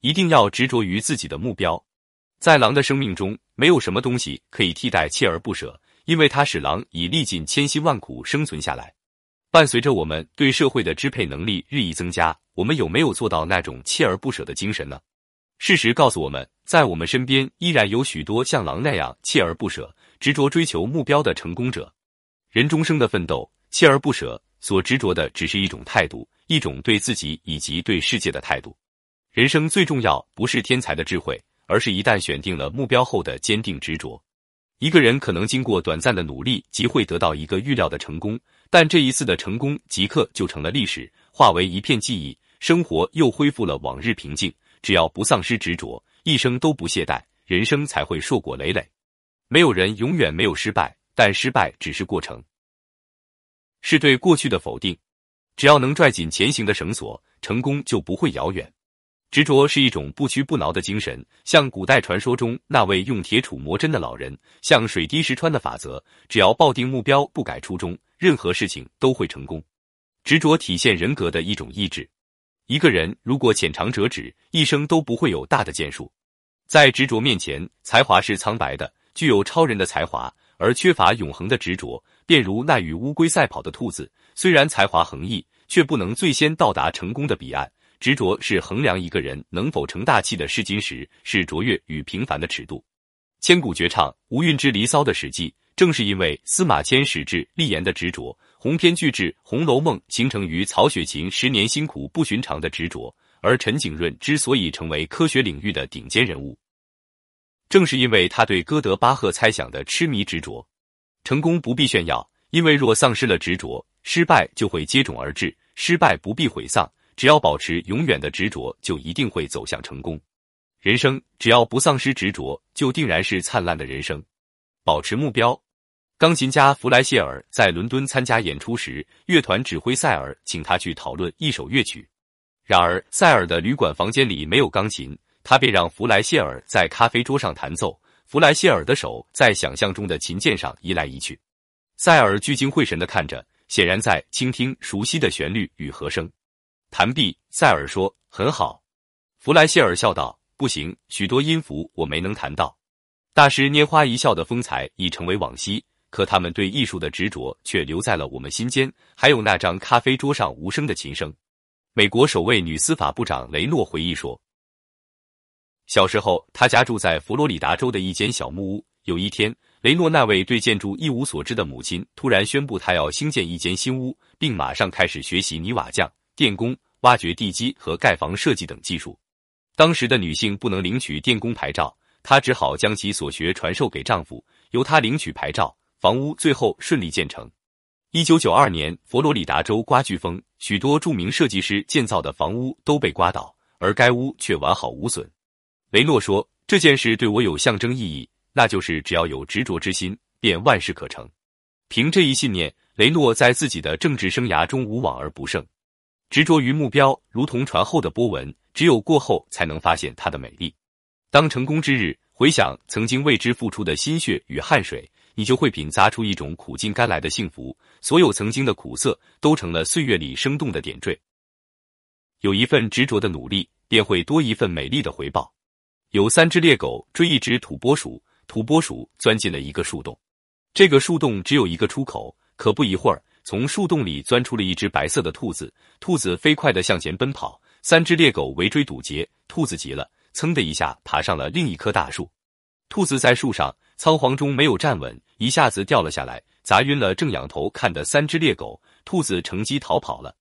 一定要执着于自己的目标。在狼的生命中，没有什么东西可以替代锲而不舍，因为它使狼以历尽千辛万苦生存下来。伴随着我们对社会的支配能力日益增加，我们有没有做到那种锲而不舍的精神呢？事实告诉我们，在我们身边依然有许多像狼那样锲而不舍、执着追求目标的成功者。人终生的奋斗，锲而不舍，所执着的只是一种态度，一种对自己以及对世界的态度。人生最重要不是天才的智慧。而是一旦选定了目标后的坚定执着，一个人可能经过短暂的努力，即会得到一个预料的成功，但这一次的成功即刻就成了历史，化为一片记忆，生活又恢复了往日平静。只要不丧失执着，一生都不懈怠，人生才会硕果累累。没有人永远没有失败，但失败只是过程，是对过去的否定。只要能拽紧前行的绳索，成功就不会遥远。执着是一种不屈不挠的精神，像古代传说中那位用铁杵磨针的老人，像水滴石穿的法则。只要抱定目标，不改初衷，任何事情都会成功。执着体现人格的一种意志。一个人如果浅尝辄止，一生都不会有大的建树。在执着面前，才华是苍白的；具有超人的才华而缺乏永恒的执着，便如那与乌龟赛跑的兔子，虽然才华横溢，却不能最先到达成功的彼岸。执着是衡量一个人能否成大器的试金石，是卓越与平凡的尺度。千古绝唱《无韵之离骚》的史记，正是因为司马迁矢志立言的执着；鸿篇巨制《红楼梦》形成于曹雪芹十年辛苦不寻常的执着；而陈景润之所以成为科学领域的顶尖人物，正是因为他对哥德巴赫猜想的痴迷执着。成功不必炫耀，因为若丧失了执着，失败就会接踵而至；失败不必毁丧。只要保持永远的执着，就一定会走向成功。人生只要不丧失执着，就定然是灿烂的人生。保持目标。钢琴家弗莱谢尔在伦敦参加演出时，乐团指挥塞尔请他去讨论一首乐曲。然而，塞尔的旅馆房间里没有钢琴，他便让弗莱谢尔在咖啡桌上弹奏。弗莱谢尔的手在想象中的琴键上移来移去，塞尔聚精会神的看着，显然在倾听熟悉的旋律与和声。弹毕，塞尔说：“很好。”弗莱谢尔笑道：“不行，许多音符我没能弹到。”大师拈花一笑的风采已成为往昔，可他们对艺术的执着却留在了我们心间。还有那张咖啡桌上无声的琴声。美国首位女司法部长雷诺回忆说：“小时候，他家住在佛罗里达州的一间小木屋。有一天，雷诺那位对建筑一无所知的母亲突然宣布，她要兴建一间新屋，并马上开始学习泥瓦匠。”电工、挖掘地基和盖房设计等技术。当时的女性不能领取电工牌照，她只好将其所学传授给丈夫，由他领取牌照。房屋最后顺利建成。一九九二年，佛罗里达州刮飓风，许多著名设计师建造的房屋都被刮倒，而该屋却完好无损。雷诺说：“这件事对我有象征意义，那就是只要有执着之心，便万事可成。”凭这一信念，雷诺在自己的政治生涯中无往而不胜。执着于目标，如同船后的波纹，只有过后才能发现它的美丽。当成功之日，回想曾经为之付出的心血与汗水，你就会品咂出一种苦尽甘来的幸福。所有曾经的苦涩，都成了岁月里生动的点缀。有一份执着的努力，便会多一份美丽的回报。有三只猎狗追一只土拨鼠，土拨鼠钻进了一个树洞，这个树洞只有一个出口，可不一会儿。从树洞里钻出了一只白色的兔子，兔子飞快地向前奔跑，三只猎狗围追堵截，兔子急了，噌的一下爬上了另一棵大树。兔子在树上仓皇中没有站稳，一下子掉了下来，砸晕了正仰头看的三只猎狗。兔子乘机逃跑了。